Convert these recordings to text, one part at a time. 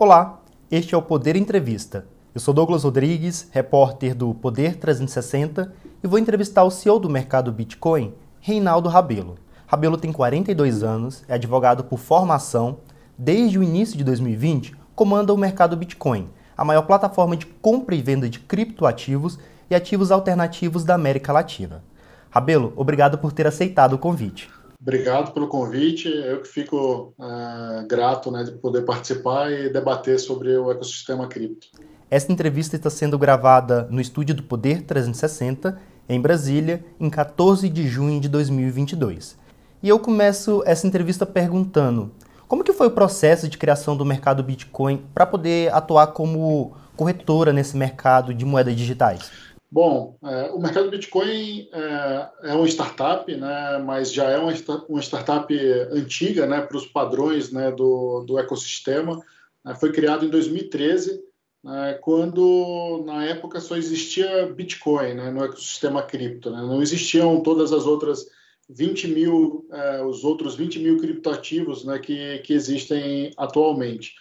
Olá, este é o Poder Entrevista. Eu sou Douglas Rodrigues, repórter do Poder 360 e vou entrevistar o CEO do mercado Bitcoin, Reinaldo Rabelo. Rabelo tem 42 anos, é advogado por formação, desde o início de 2020 comanda o mercado Bitcoin, a maior plataforma de compra e venda de criptoativos e ativos alternativos da América Latina. Rabelo, obrigado por ter aceitado o convite. Obrigado pelo convite. Eu que fico uh, grato né, de poder participar e debater sobre o ecossistema cripto. Esta entrevista está sendo gravada no estúdio do Poder 360, em Brasília, em 14 de junho de 2022. E eu começo essa entrevista perguntando: como que foi o processo de criação do mercado Bitcoin para poder atuar como corretora nesse mercado de moedas digitais? Bom, é, o mercado Bitcoin é, é uma startup, né, mas já é uma, uma startup antiga né, para os padrões né, do, do ecossistema. É, foi criado em 2013, né, quando na época só existia Bitcoin né, no ecossistema cripto. Né, não existiam todas as outras 20 mil, é, os outros 20 mil criptoativos né, que, que existem atualmente.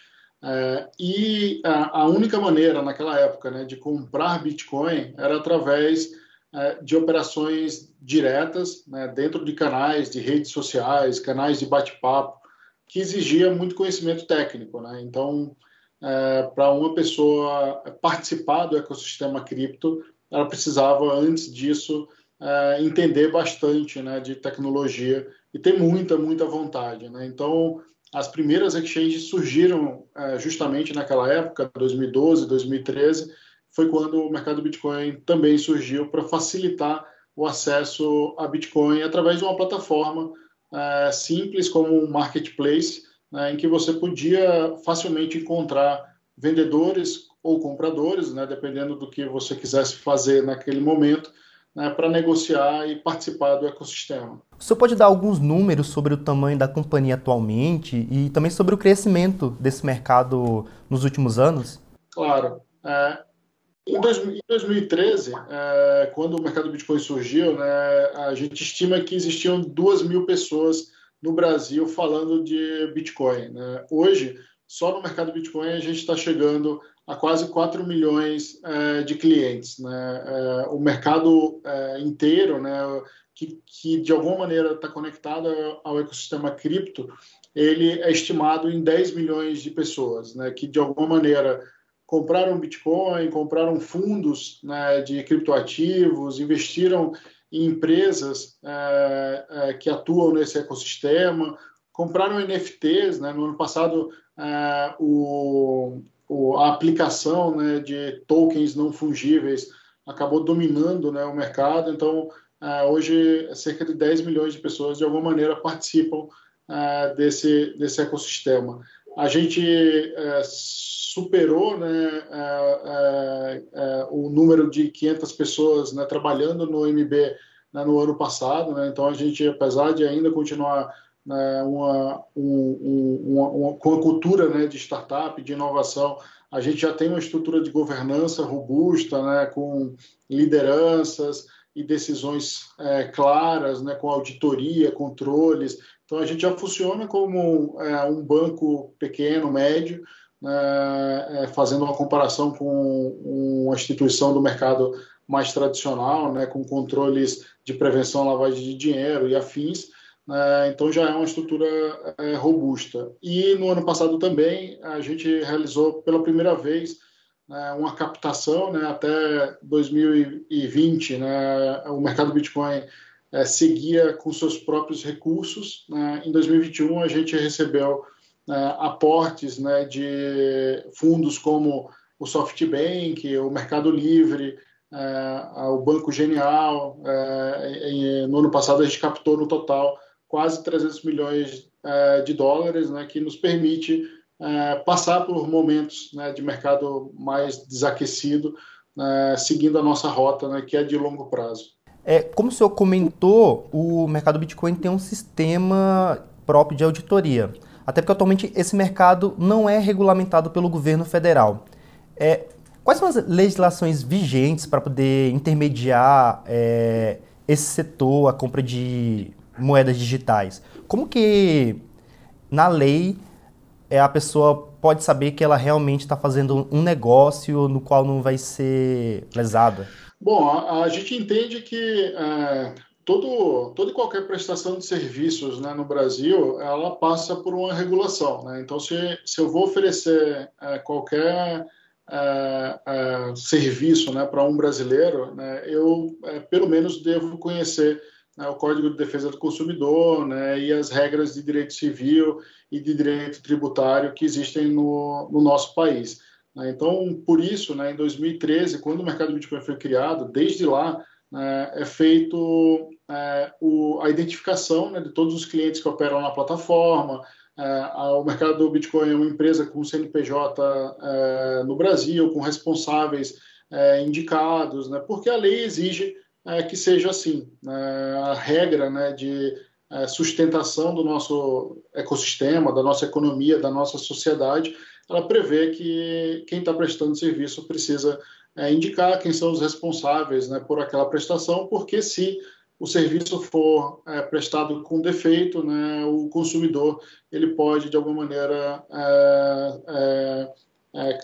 É, e a, a, única maneira naquela época né, de comprar Bitcoin era através é, de operações diretas né, dentro de canais de redes sociais, canais de bate-papo, que exigia muito conhecimento técnico. Né? Então, é, para uma pessoa participar do ecossistema cripto, ela precisava, antes disso, é, entender bastante né, de tecnologia e ter muita, muita vontade. Né? Então, as primeiras exchanges surgiram é, justamente naquela época, 2012, 2013, foi quando o mercado Bitcoin também surgiu para facilitar o acesso a Bitcoin através de uma plataforma é, simples como um marketplace, né, em que você podia facilmente encontrar vendedores ou compradores, né, dependendo do que você quisesse fazer naquele momento, né, para negociar e participar do ecossistema. O senhor pode dar alguns números sobre o tamanho da companhia atualmente e também sobre o crescimento desse mercado nos últimos anos? Claro. É, em, 2013, é, quando o mercado Bitcoin surgiu, né, a gente estima que existiam duas mil pessoas no Brasil falando de Bitcoin. Né? Hoje, só no mercado Bitcoin a gente está chegando a quase 4 milhões é, de clientes. Né? É, o mercado é, inteiro, né, que, que de alguma maneira está conectado ao ecossistema cripto, ele é estimado em 10 milhões de pessoas, né, que de alguma maneira compraram Bitcoin, compraram fundos né, de criptoativos, investiram em empresas é, é, que atuam nesse ecossistema, compraram NFTs. Né? No ano passado, é, o, a aplicação né, de tokens não fungíveis acabou dominando né, o mercado. Então, é, hoje, cerca de 10 milhões de pessoas, de alguma maneira, participam é, desse, desse ecossistema. A gente é, superou né, o número de 500 pessoas né, trabalhando no MB né, no ano passado. Né, então, a gente, apesar de ainda continuar né, uma, um, uma, uma, com a cultura né, de startup, de inovação, a gente já tem uma estrutura de governança robusta, né, com lideranças e decisões é, claras, né, com auditoria, controles. Então, a gente já funciona como é, um banco pequeno, médio, né, é, fazendo uma comparação com uma instituição do mercado mais tradicional, né, com controles de prevenção à lavagem de dinheiro e afins. Né? então já é uma estrutura é, robusta. E no ano passado também a gente realizou pela primeira vez né, uma captação né, até 2020. Né, o mercado Bitcoin é, seguia com seus próprios recursos. Né, em 2021 a gente recebeu né, aportes de fundos como o SoftBank, o Mercado Livre, é, o Banco Genial. É, no ano passado a gente captou no total quase 300 milhões é, de dólares, né, que nos permite é, passar por momentos né, de mercado mais desaquecido, né, seguindo a nossa rota, né, que é de longo prazo. É, como o senhor comentou, o mercado Bitcoin tem um sistema próprio de auditoria, até porque atualmente esse mercado não é regulamentado pelo governo federal. É, quais são as legislações vigentes para poder intermediar é, esse setor, a compra de moedas digitais. Como que na lei é a pessoa pode saber que ela realmente está fazendo um negócio no qual não vai ser lesada? Bom, a, a gente entende que é, todo, toda e qualquer prestação de serviços né, no Brasil, ela passa por uma regulação. Né? Então, se, se eu vou oferecer é, qualquer é, é, serviço né, para um brasileiro, né, eu é, pelo menos devo conhecer né, o Código de Defesa do Consumidor né, e as regras de direito civil e de direito tributário que existem no, no nosso país. Né. Então, por isso, né, em 2013, quando o mercado Bitcoin foi criado, desde lá né, é feito é, o, a identificação né, de todos os clientes que operam na plataforma, é, o mercado do Bitcoin é uma empresa com CNPJ é, no Brasil, com responsáveis é, indicados, né, porque a lei exige que seja assim. Né, a regra né, de sustentação do nosso ecossistema, da nossa economia, da nossa sociedade, ela prevê que quem está prestando serviço precisa indicar quem são os responsáveis né, por aquela prestação, porque se o serviço for é, prestado com defeito, né, o consumidor ele pode de alguma maneira é, é, é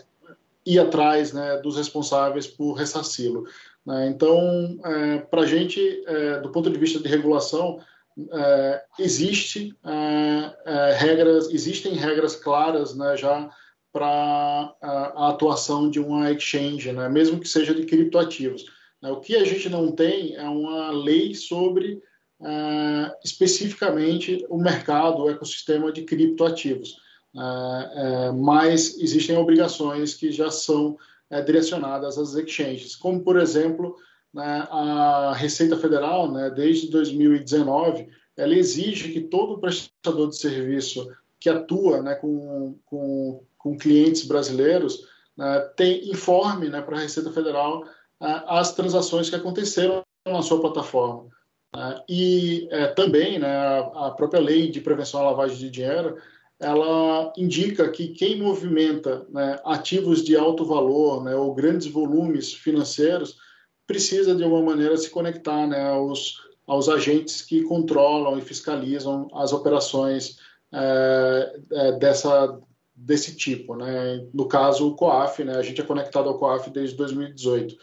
ir atrás né, dos responsáveis por ressarci-lo. Né? Então, é, para a gente, é, do ponto de vista de regulação, existe regras, existem regras claras né, já para a, a, atuação de uma exchange, né, mesmo que seja de criptoativos. Né? O que a gente não tem é uma lei sobre especificamente o mercado, o ecossistema de criptoativos. Mas existem obrigações que já são direcionadas às exchanges, como, por exemplo, né, a Receita Federal, né, desde 2019, ela exige que todo prestador de serviço que atua né, com, com, com clientes brasileiros né, tem, informe né, para a Receita Federal as transações que aconteceram na sua plataforma. Né? E é, também né, a própria lei de prevenção à lavagem de dinheiro ela indica que quem movimenta né, ativos de alto valor né, ou grandes volumes financeiros precisa de alguma maneira se conectar né, aos, aos agentes que controlam e fiscalizam as operações é, é, dessa, desse tipo. Né? No caso, o COAF, né? a gente é conectado ao COAF desde 2018.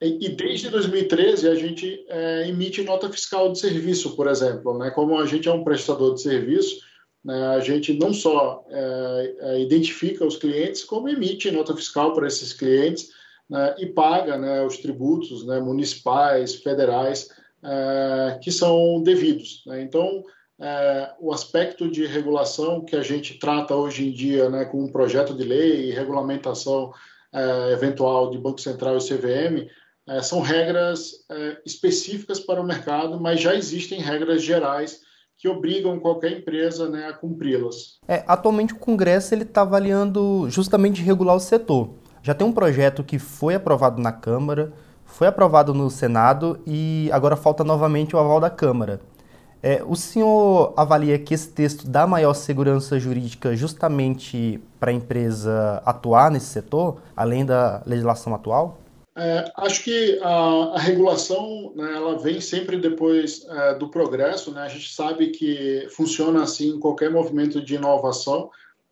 E desde 2013 a gente é, emite nota fiscal de serviço, por exemplo. Né? Como a gente é um prestador de serviço, a gente não só é, é, identifica os clientes, como emite nota fiscal para esses clientes né, e paga né, os tributos né, municipais, federais, é, que são devidos. Né? Então, é, o aspecto de regulação que a gente trata hoje em dia né, com um projeto de lei e regulamentação é, eventual de Banco Central e CVM, é, são regras específicas para o mercado, mas já existem regras gerais que obrigam qualquer empresa né, a cumpri-las. É, atualmente o Congresso está avaliando justamente regular o setor. Já tem um projeto que foi aprovado na Câmara, foi aprovado no Senado e agora falta novamente o aval da Câmara. É, o senhor avalia que esse texto dá maior segurança jurídica justamente para a empresa atuar nesse setor, além da legislação atual? É, acho que a, a regulação né, ela vem sempre depois é, do progresso. Né? A gente sabe que funciona assim qualquer movimento de inovação.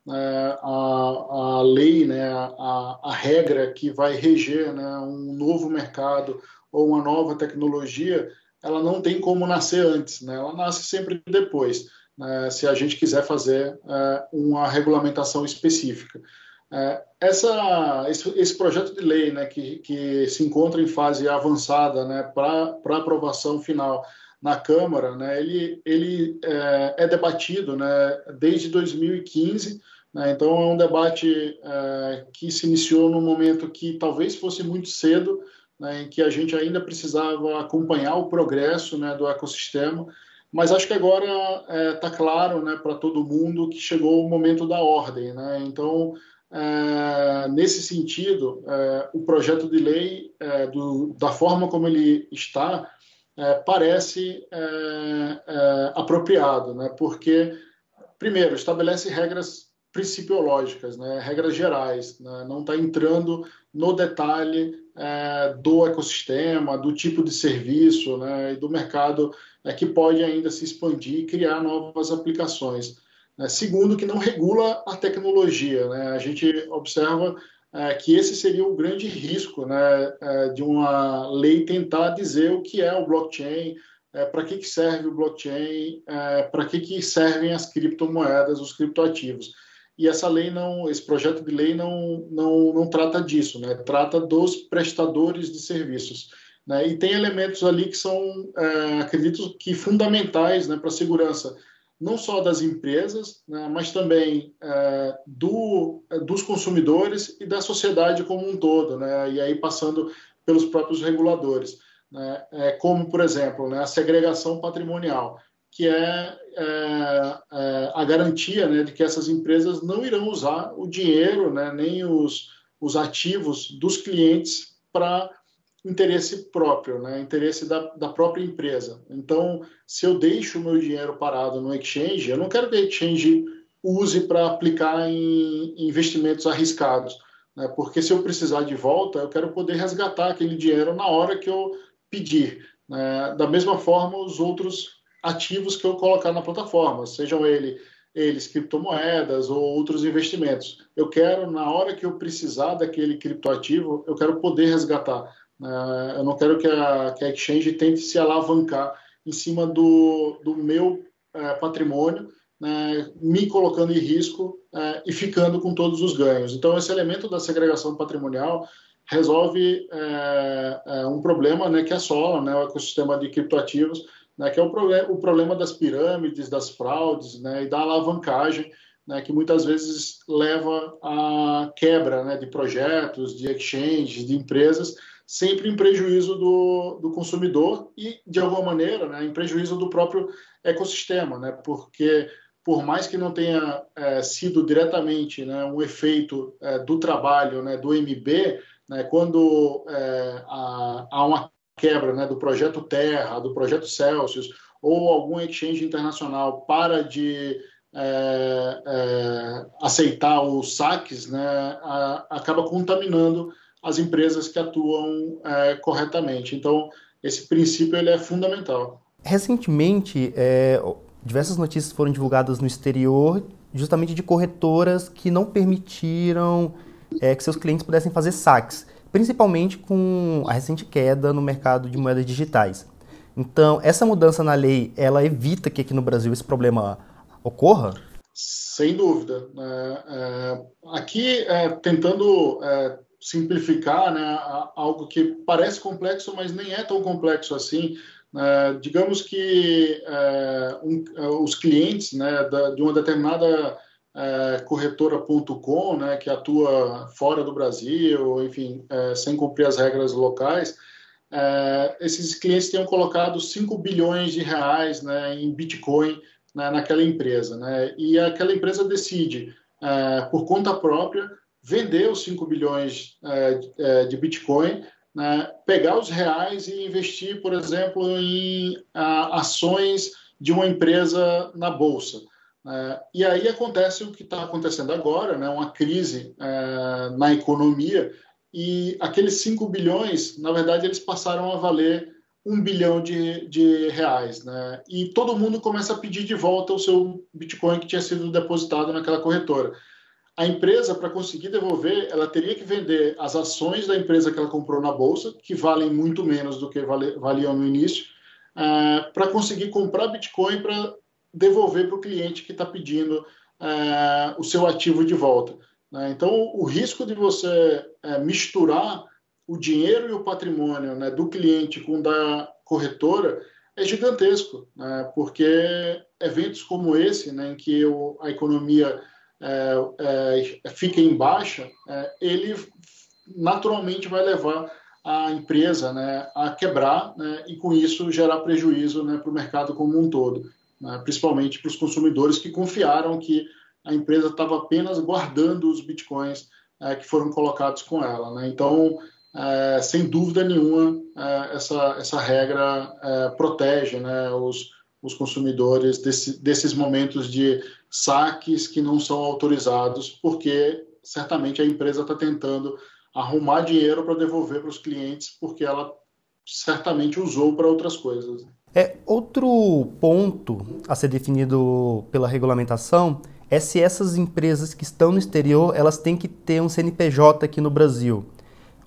É, a, a lei, né, a, a regra que vai reger né, um novo mercado ou uma nova tecnologia, ela não tem como nascer antes, né? ela nasce sempre depois, né, se a gente quiser fazer é, uma regulamentação específica. É, essa, esse, esse, projeto de lei, né, que, que se encontra em fase avançada, né, para aprovação final na Câmara, né, ele, ele é, é debatido, né, desde 2015. Né, então é um debate é, que se iniciou num momento que talvez fosse muito cedo, né, em que a gente ainda precisava acompanhar o progresso né, do ecossistema. Mas acho que agora está é, claro né, para todo mundo que chegou o momento da ordem. Né? Então, é, nesse sentido, é, o projeto de lei, é, do, da forma como ele está, parece apropriado, né? porque, primeiro, estabelece regras principiológicas, né? regras gerais, né? não está entrando no detalhe do ecossistema, do tipo de serviço né? e do mercado que pode ainda se expandir e criar novas aplicações. Né? Segundo, que não regula a tecnologia. Né? A gente observa é, que esse seria o grande risco né, é, de uma lei tentar dizer o que é o blockchain, é, para que, que serve o blockchain, é, para que, que servem as criptomoedas, os criptoativos. E essa lei não, esse projeto de lei não, não, não trata disso, né? trata dos prestadores de serviços. Né? E tem elementos ali que são, é, acredito que, fundamentais né, para a segurança não só das empresas, né, mas também é, do, é, dos consumidores e da sociedade como um todo, né, e aí passando pelos próprios reguladores, né, é, como, por exemplo, né, a segregação patrimonial, que é, é, é a garantia né, de que essas empresas não irão usar o dinheiro, né, nem os, os ativos dos clientes para interesse próprio, né? interesse da, da própria empresa. Então, se eu deixo o meu dinheiro parado no exchange, eu não quero que o exchange use para aplicar em investimentos arriscados, né? porque se eu precisar de volta, eu quero poder resgatar aquele dinheiro na hora que eu pedir. Né? Da mesma forma, os outros ativos que eu colocar na plataforma, sejam ele, eles criptomoedas ou outros investimentos. Eu quero, na hora que eu precisar daquele criptoativo, eu quero poder resgatar. Uh, eu não quero que a, que a exchange tente se alavancar em cima do, do meu uh, patrimônio, né, me colocando em risco uh, e ficando com todos os ganhos. Então, esse elemento da segregação patrimonial resolve um problema né, que assola né, o ecossistema de criptoativos, né, que é o, o problema das pirâmides, das fraudes né, e da alavancagem, né, que muitas vezes leva à quebra né, de projetos, de exchanges, de empresas, sempre em prejuízo do, do consumidor e, de alguma maneira, né, em prejuízo do próprio ecossistema, né, porque por mais que não tenha é, sido diretamente né, um efeito é, do trabalho né, do MB, né, quando é, há, há, uma quebra né, do projeto Terra, do projeto Celsius, ou algum exchange internacional para de é, é, aceitar os saques, né, a, acaba contaminando as empresas que atuam é, corretamente. Então, esse princípio ele é fundamental. Recentemente, é, diversas notícias foram divulgadas no exterior, justamente de corretoras que não permitiram é, que seus clientes pudessem fazer saques, principalmente com a recente queda no mercado de moedas digitais. Então, essa mudança na lei, ela evita que aqui no Brasil esse problema ocorra? Sem dúvida. É, é, aqui, é, tentando é, simplificar né, algo que parece complexo, mas nem é tão complexo assim. É, digamos que é, um, é, os clientes né, da, de uma determinada corretora.com, né, que atua fora do Brasil, enfim, sem cumprir as regras locais, esses clientes tenham colocado 5 bilhões de reais né, em Bitcoin né, naquela empresa. Né, e aquela empresa decide, por conta própria, vender os 5 bilhões é, é, de Bitcoin, né, pegar os reais e investir, por exemplo, em a, ações de uma empresa na Bolsa. É, e aí acontece o que está acontecendo agora, né, uma crise é, na economia, e aqueles 5 bilhões, na verdade, eles passaram a valer um bilhão de, de reais. Né? E todo mundo começa a pedir de volta o seu Bitcoin que tinha sido depositado naquela corretora a empresa, para conseguir devolver, ela teria que vender as ações da empresa que ela comprou na bolsa, que valem muito menos do que valiam no início, uh, para conseguir comprar Bitcoin para devolver para o cliente que está pedindo uh, o seu ativo de volta. Né? Então, o risco de você uh, misturar o dinheiro e o patrimônio né, do cliente com da corretora é gigantesco, né? porque eventos como esse, né, em que a economia é, é, fica em baixa, é, ele naturalmente vai levar a empresa né, a quebrar né, e, com isso, gerar prejuízo né, para o mercado como um todo, né, principalmente para os consumidores que confiaram que a empresa estava apenas guardando os bitcoins é, que foram colocados com ela. Né. Então, é, sem dúvida nenhuma, é, essa, essa regra protege os, os consumidores desse, desses momentos de saques que não são autorizados, porque certamente a empresa está tentando arrumar dinheiro para devolver para os clientes, porque ela certamente usou para outras coisas. É, outro ponto a ser definido pela regulamentação é se essas empresas que estão no exterior elas têm que ter um CNPJ aqui no Brasil.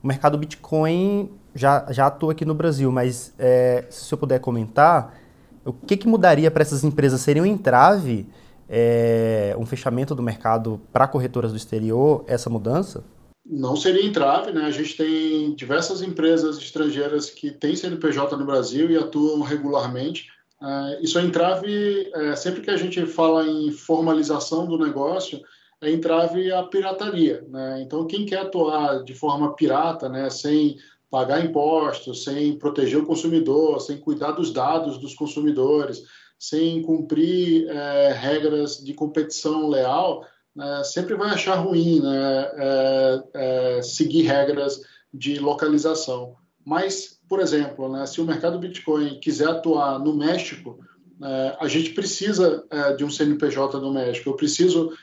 O mercado Bitcoin já, já atua aqui no Brasil, mas é, se senhor puder comentar, o que, que mudaria para essas empresas? Seria um entrave, é, um fechamento do mercado para corretoras do exterior, essa mudança? Não seria entrave, né? A gente tem diversas empresas estrangeiras que têm CNPJ no Brasil e atuam regularmente. Uh, isso é entrave, é, sempre que a gente fala em formalização do negócio, é entrave a pirataria. Né? Então, quem quer atuar de forma pirata, né, sem pagar impostos, sem proteger o consumidor, sem cuidar dos dados dos consumidores, sem cumprir é, regras de competição leal, né, sempre vai achar ruim né, é, é, seguir regras de localização. Mas, por exemplo, né, se o mercado Bitcoin quiser atuar no México, é, a gente precisa de um CNPJ no México. Eu preciso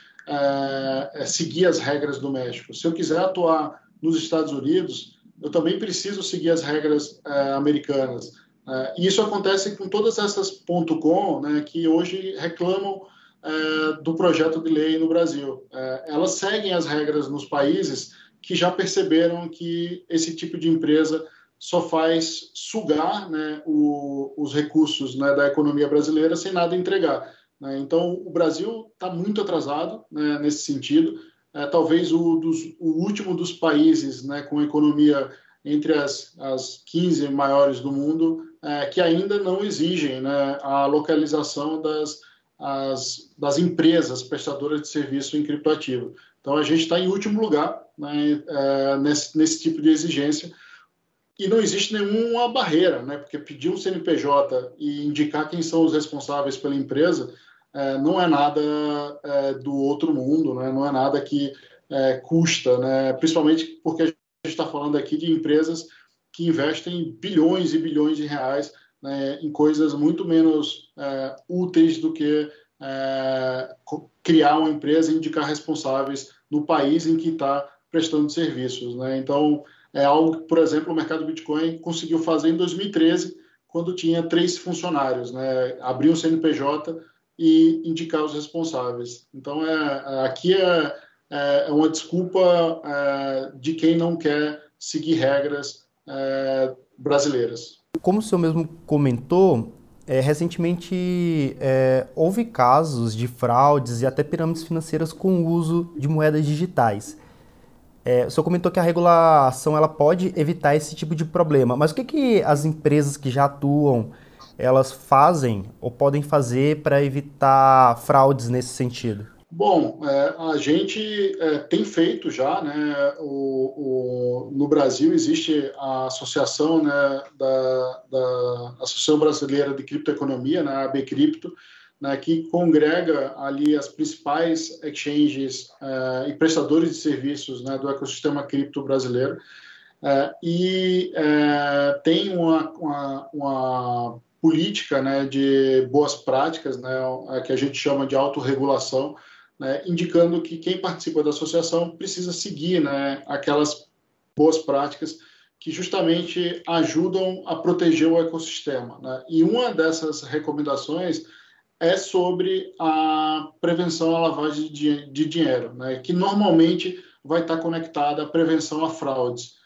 seguir as regras do México. Se eu quiser atuar nos Estados Unidos, eu também preciso seguir as regras americanas. É, e isso acontece com todas essas ponto .com, né, que hoje reclamam é, do projeto de lei no Brasil. É, elas seguem as regras nos países que já perceberam que esse tipo de empresa só faz sugar né, o, os recursos né, da economia brasileira sem nada entregar. Né? Então, o Brasil está muito atrasado né, nesse sentido é, talvez o, dos, o, último dos países né, com economia entre as, as 15 maiores do mundo é, que ainda não exigem né, a localização das, as, das empresas prestadoras de serviço em criptoativo. Então, a gente está em último lugar né, é, nesse, nesse tipo de exigência e não existe nenhuma barreira, né? Porque pedir um CNPJ e indicar quem são os responsáveis pela empresa é, não é nada é, do outro mundo, né? não é nada que é, custa, né? principalmente porque a gente está falando aqui de empresas que investem bilhões e bilhões de reais né, em coisas muito menos é, úteis do que é, criar uma empresa e indicar responsáveis no país em que está prestando serviços. Né? Então, é algo que, por exemplo, o mercado Bitcoin conseguiu fazer em 2013, quando tinha três funcionários. Né? Abriu um CNPJ, e indicar os responsáveis. Então, é, aqui é, é, é uma desculpa é, de quem não quer seguir regras é, brasileiras. Como o senhor mesmo comentou, é, recentemente é, houve casos de fraudes e até pirâmides financeiras com o uso de moedas digitais. É, o senhor comentou que a regulação ela pode evitar esse tipo de problema, mas o que, que as empresas que já atuam elas fazem ou podem fazer para evitar fraudes nesse sentido? Bom, é, a gente é, tem feito já, né? O, o, no Brasil existe a associação né, da, da Associação Brasileira de Criptoeconomia, né, a ABCripto, né, que congrega ali as principais exchanges é, e prestadores de serviços né, do ecossistema cripto brasileiro. É, e é, tem uma, uma, uma política né, de boas práticas, né, que a gente chama de autorregulação, né, indicando que quem participa da associação precisa seguir né, aquelas boas práticas que justamente ajudam a proteger o ecossistema. Né? E uma dessas recomendações é sobre a prevenção à lavagem de, de dinheiro, né? que normalmente vai estar conectada à prevenção a fraudes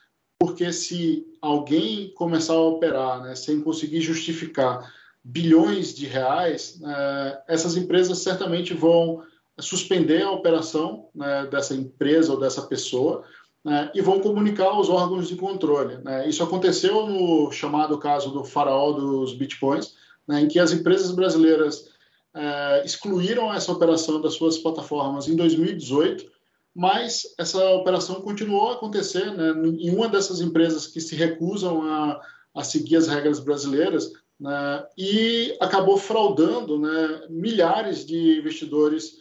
porque se alguém começar a operar né, sem conseguir justificar bilhões de reais, né, essas empresas certamente vão suspender a operação né, dessa empresa ou dessa pessoa né, e vão comunicar aos órgãos de controle. Né. Isso aconteceu no chamado caso do faraó dos bitcoins, né, em que as empresas brasileiras é, excluíram essa operação das suas plataformas em 2018 mas essa operação continuou a acontecer né, em uma dessas empresas que se recusam a, a seguir as regras brasileiras né, e acabou fraudando milhares de investidores,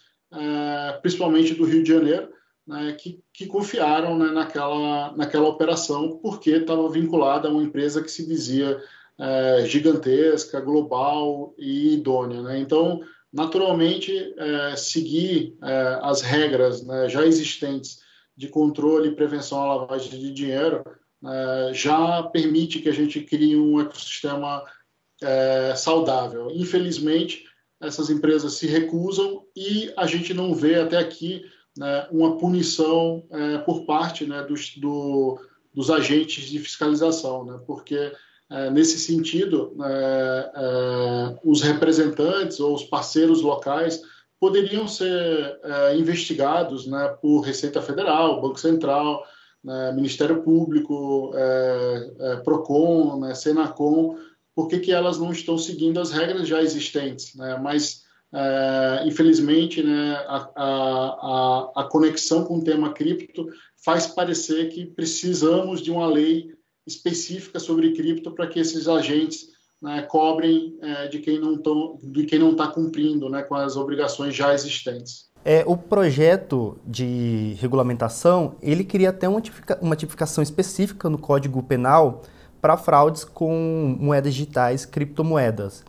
principalmente do Rio de Janeiro, né, que, que, confiaram né, naquela, naquela operação porque estava vinculada a uma empresa que se dizia é, gigantesca, global e idônea. Né. Então, naturalmente é, seguir é, as regras né, já existentes de controle e prevenção à lavagem de dinheiro é, já permite que a gente crie um ecossistema saudável. Infelizmente, essas empresas se recusam e a gente não vê até aqui né, uma punição é, por parte né, dos, do, dos agentes de fiscalização, né, porque é, nesse sentido, é, é, os representantes ou os parceiros locais poderiam ser é, investigados né, por Receita Federal, Banco Central, né, Ministério Público, Procon, né, Senacom, por que, que elas não estão seguindo as regras já existentes, né? Mas é, infelizmente, né, a, a, a, conexão com o tema cripto faz parecer que precisamos de uma lei específica sobre cripto para que esses agentes né, cobrem é, de quem não está cumprindo né, com as obrigações já existentes. É, o projeto de regulamentação ele queria até uma tipificação específica no Código Penal para fraudes com moedas digitais, criptomoedas.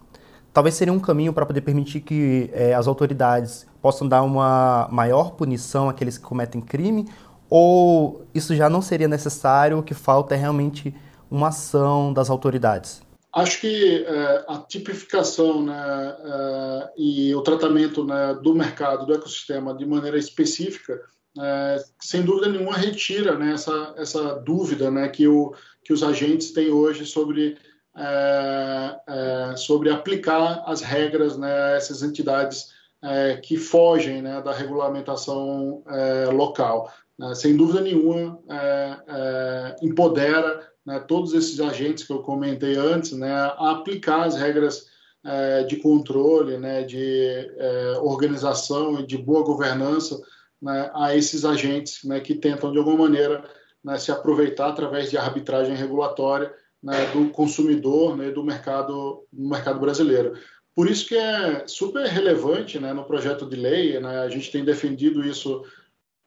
Talvez seria um caminho para poder permitir que é, as autoridades possam dar uma maior punição àqueles que cometem crime, ou isso já não seria necessário, o que falta é realmente uma ação das autoridades? Acho que é, a tipificação né, é, e o tratamento né, do mercado, do ecossistema de maneira específica, é, sem dúvida nenhuma retira né, essa, essa dúvida né, que o, que os agentes têm hoje sobre, é, é, sobre aplicar as regras né, a essas entidades é, que fogem né, da regulamentação é, local. Né. sem dúvida nenhuma, é, empodera né, todos esses agentes que eu comentei antes né, a aplicar as regras de controle, né, de organização e de boa governança né, a esses agentes né, que tentam, de alguma maneira, né, se aproveitar através de arbitragem regulatória né, do consumidor né, do mercado, do mercado brasileiro. Por isso que é super relevante né, no projeto de lei, né, a gente tem defendido isso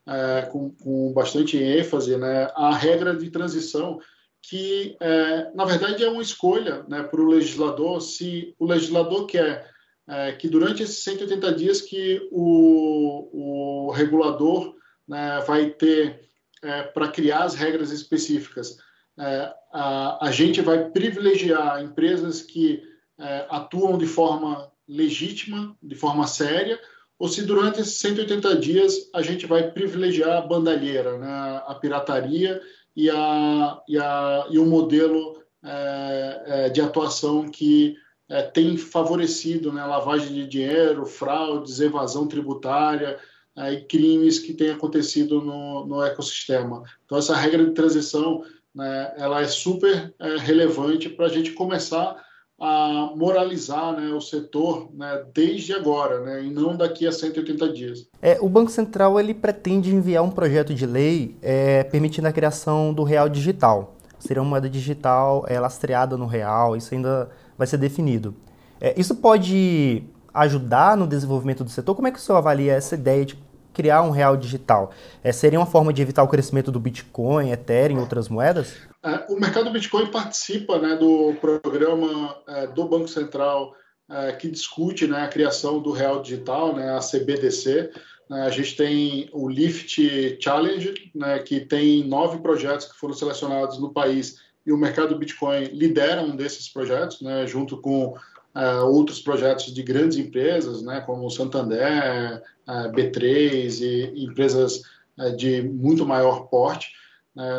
é, com, com, bastante ênfase, a regra de transição, que é, na verdade é uma escolha para o legislador, se o legislador quer é, que durante esses 180 dias que o, o regulador né, vai ter é, para criar as regras específicas. É, a, a, gente vai privilegiar empresas que é, atuam de forma legítima, de forma séria, ou se durante esses 180 dias a gente vai privilegiar a bandalheira, né, a pirataria e, a, e, a, e o modelo é, é, de atuação que é, tem favorecido né, lavagem de dinheiro, fraudes, evasão tributária, e crimes que têm acontecido no, no ecossistema. Então, essa regra de transição né, ela é super é, relevante para a gente começar a moralizar né, o setor né, desde agora, né, e não daqui a 180 dias. É, o Banco Central ele pretende enviar um projeto de lei é, permitindo a criação do real digital. Seria uma moeda digital é, lastreada no real, isso ainda vai ser definido. É, isso pode ajudar no desenvolvimento do setor? Como é que o senhor avalia essa ideia de criar um real digital? É, seria uma forma de evitar o crescimento do Bitcoin, Ethereum e outras moedas? É, o mercado Bitcoin participa né, do programa é, do Banco Central é, que discute né, a criação do real digital, né, a CBDC. Né, a gente tem o Lift Challenge, né, que tem nove projetos que foram selecionados no país e o mercado Bitcoin lidera um desses projetos, né, junto com uh, outros projetos de grandes empresas, né, como Santander, uh, B3 e empresas uh, de muito maior porte.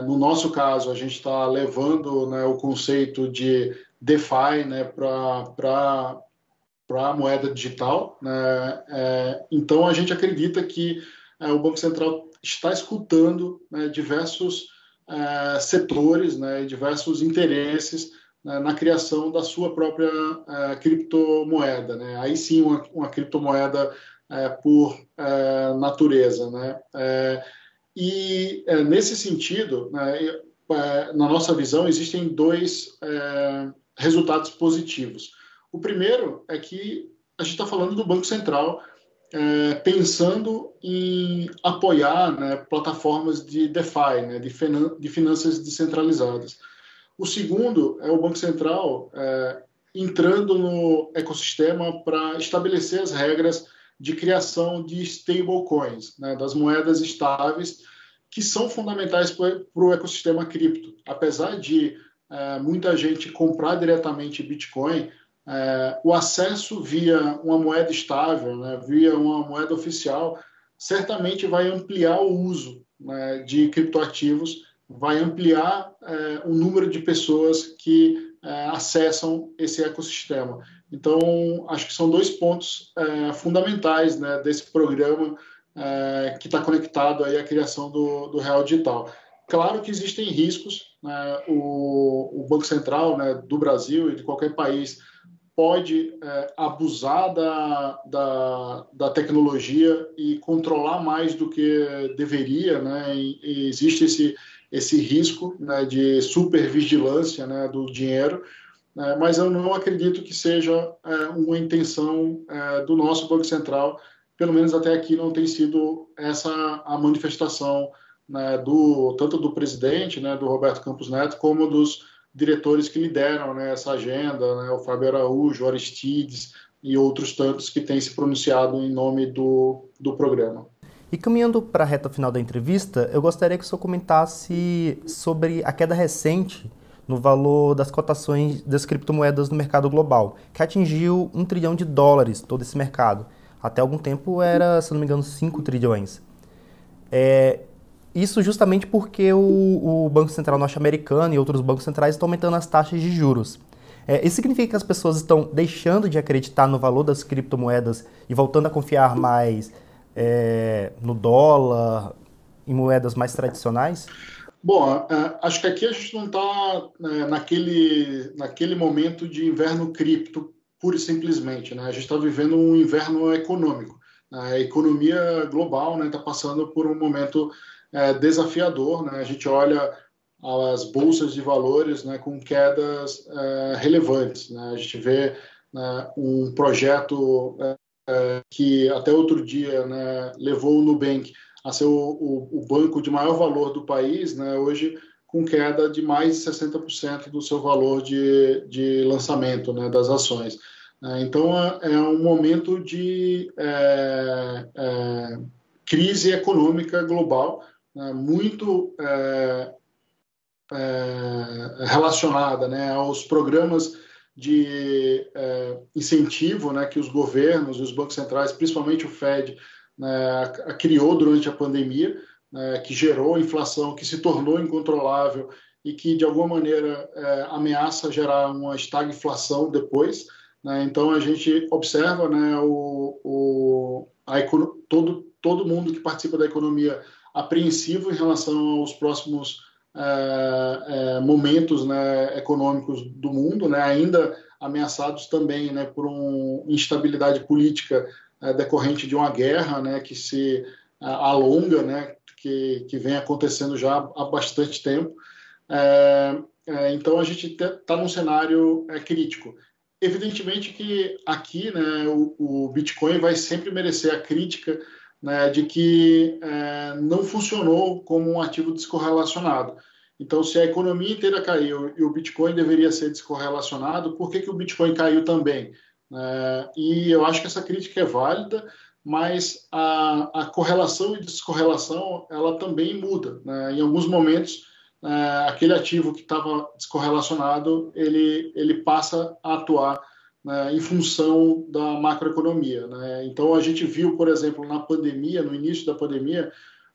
no nosso caso, a gente está levando né, o conceito de DeFi né, para a moeda digital. Né, é, então, a gente acredita que o Banco Central está escutando né, diversos setores, né, diversos interesses né, na criação da sua própria uh, criptomoeda. Né? Aí sim, uma, uma criptomoeda uh, por natureza. Né? e nesse sentido, né, na nossa visão, existem dois resultados positivos. O primeiro é que a gente está falando do Banco Central pensando em apoiar né, plataformas de DeFi, né, de, de finanças descentralizadas. O segundo é o Banco Central é, entrando no ecossistema para estabelecer as regras de criação de stablecoins, né, das moedas estáveis, que são fundamentais para o ecossistema cripto. Apesar de é, muita gente comprar diretamente Bitcoin, é, o acesso via uma moeda estável, né, via uma moeda oficial, certamente vai ampliar o uso né, de criptoativos, vai ampliar é, o número de pessoas que é, acessam esse ecossistema. Então, acho que são dois pontos é, fundamentais né, desse programa é, que está conectado aí à criação do, do Real Digital. Claro que existem riscos, né, o, o, Banco Central né, do Brasil e de qualquer país pode é, abusar da, da, da, tecnologia e controlar mais do que deveria, né, e, e existe esse, esse risco né, de supervigilância né, do dinheiro, né, mas eu não acredito que seja é, uma intenção é, do nosso Banco Central, pelo menos até aqui não tem sido essa a manifestação né, do tanto do presidente, né, do Roberto Campos Neto, como dos diretores que lideram né, essa agenda, né, o Fábio Araújo, o Aristides e outros tantos que têm se pronunciado em nome do, do programa. E caminhando para a reta final da entrevista, eu gostaria que o senhor comentasse sobre a queda recente no valor das cotações das criptomoedas no mercado global, que atingiu um trilhão de dólares todo esse mercado. Até algum tempo era, se não me engano, 5 trilhões. É, isso justamente porque o, o Banco Central norte-americano e outros bancos centrais estão aumentando as taxas de juros. É, isso significa que as pessoas estão deixando de acreditar no valor das criptomoedas e voltando a confiar mais é, no dólar, em moedas mais tradicionais? Bom, acho que aqui a gente não está é, naquele, naquele momento de inverno cripto, pura e simplesmente. Né? A gente está vivendo um inverno econômico. A economia global está né, tá passando por um momento é, desafiador. Né? A gente olha as bolsas de valores né, com quedas é, relevantes. Né? A gente vê né, um projeto é, que até outro dia né, levou o Nubank a ser o, o, o, banco de maior valor do país, né, hoje com queda de mais de 60% do seu valor de, de lançamento né, das ações. É, então, é, é um momento de é, é, crise econômica global né, muito é, é, relacionada né, aos programas de é, incentivo né, que os governos e os bancos centrais, principalmente o Fed, né, criou durante a pandemia, né, que gerou inflação, que se tornou incontrolável e que, de alguma maneira, é, ameaça gerar uma estagflação depois. Né. Então, a gente observa né, o, o, a, todo, todo mundo que participa da economia apreensivo em relação aos próximos é, é, momentos né, econômicos do mundo, né, ainda ameaçados também né, por uma instabilidade política é, decorrente de uma guerra né, que se alonga, né, que, que vem acontecendo já há bastante tempo. Então a gente está num cenário crítico. Evidentemente que aqui né, o, o Bitcoin vai sempre merecer a crítica né, de que é, não funcionou como um ativo descorrelacionado. Então, se a economia inteira caiu e o Bitcoin deveria ser descorrelacionado, por que, que o Bitcoin caiu também? É, e eu acho que essa crítica é válida, mas a, a correlação e descorrelação ela também muda. Né? Em alguns momentos, é, aquele ativo que estava descorrelacionado ele, ele passa a atuar né, em função da macroeconomia. Né? Então, a gente viu, por exemplo, na pandemia, no início da pandemia,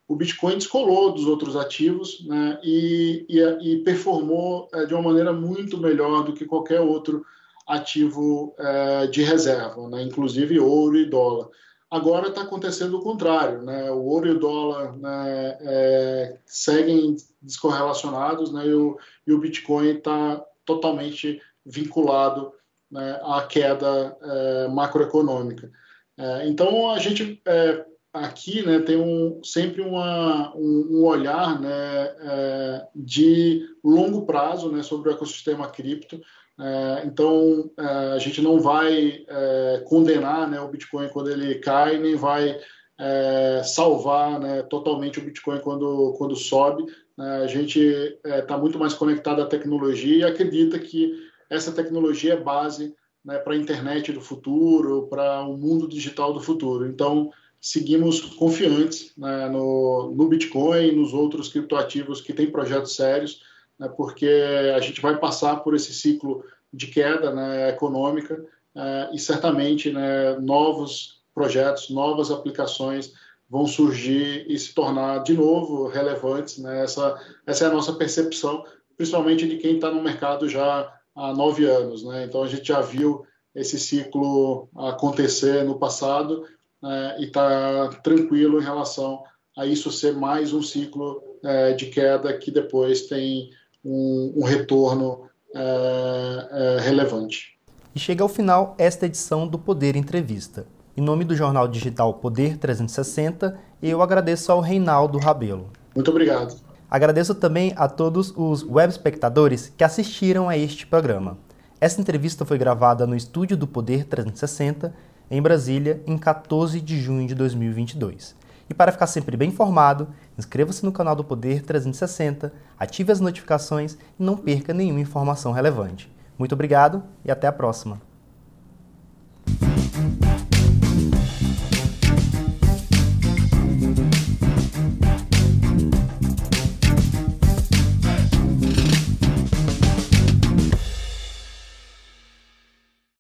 o Bitcoin descolou dos outros ativos né, e, e, e, performou é, de uma maneira muito melhor do que qualquer outro ativo é, de reserva, né, inclusive ouro e dólar. Agora está acontecendo o contrário, né? O ouro e o dólar né, é, seguem descorrelacionados, né? E o, e o Bitcoin está totalmente vinculado né, à queda é, macroeconômica. É, então, a gente é, aqui né, tem um, sempre uma, um, um olhar né, é, de longo prazo né, sobre o ecossistema cripto. É, então, é, a gente não vai condenar né, o Bitcoin quando ele cai, nem vai salvar né, totalmente o Bitcoin quando, quando sobe. Né. a gente está muito mais conectado à tecnologia e acredita que essa tecnologia é base né, para a internet do futuro, para o mundo digital do futuro. Então, seguimos confiantes né, no, no Bitcoin e nos outros criptoativos que têm projetos sérios, né, porque a gente vai passar por esse ciclo de queda né, econômica e certamente né, novos projetos, novas aplicações vão surgir e se tornar de novo relevantes. Né? Essa, essa é a nossa percepção, principalmente de quem está no mercado já há nove anos. Né? Então a gente já viu esse ciclo acontecer no passado né? e está tranquilo em relação a isso ser mais um ciclo é, de queda que depois tem um, um retorno é, é, relevante. E chega ao final esta edição do Poder Entrevista. Em nome do jornal digital Poder 360, eu agradeço ao Reinaldo Rabelo. Muito obrigado. Agradeço também a todos os web espectadores que assistiram a este programa. Esta entrevista foi gravada no estúdio do Poder 360, em Brasília, em 14 de junho de 2022. E para ficar sempre bem informado, inscreva-se no canal do Poder 360, ative as notificações e não perca nenhuma informação relevante. Muito obrigado e até a próxima!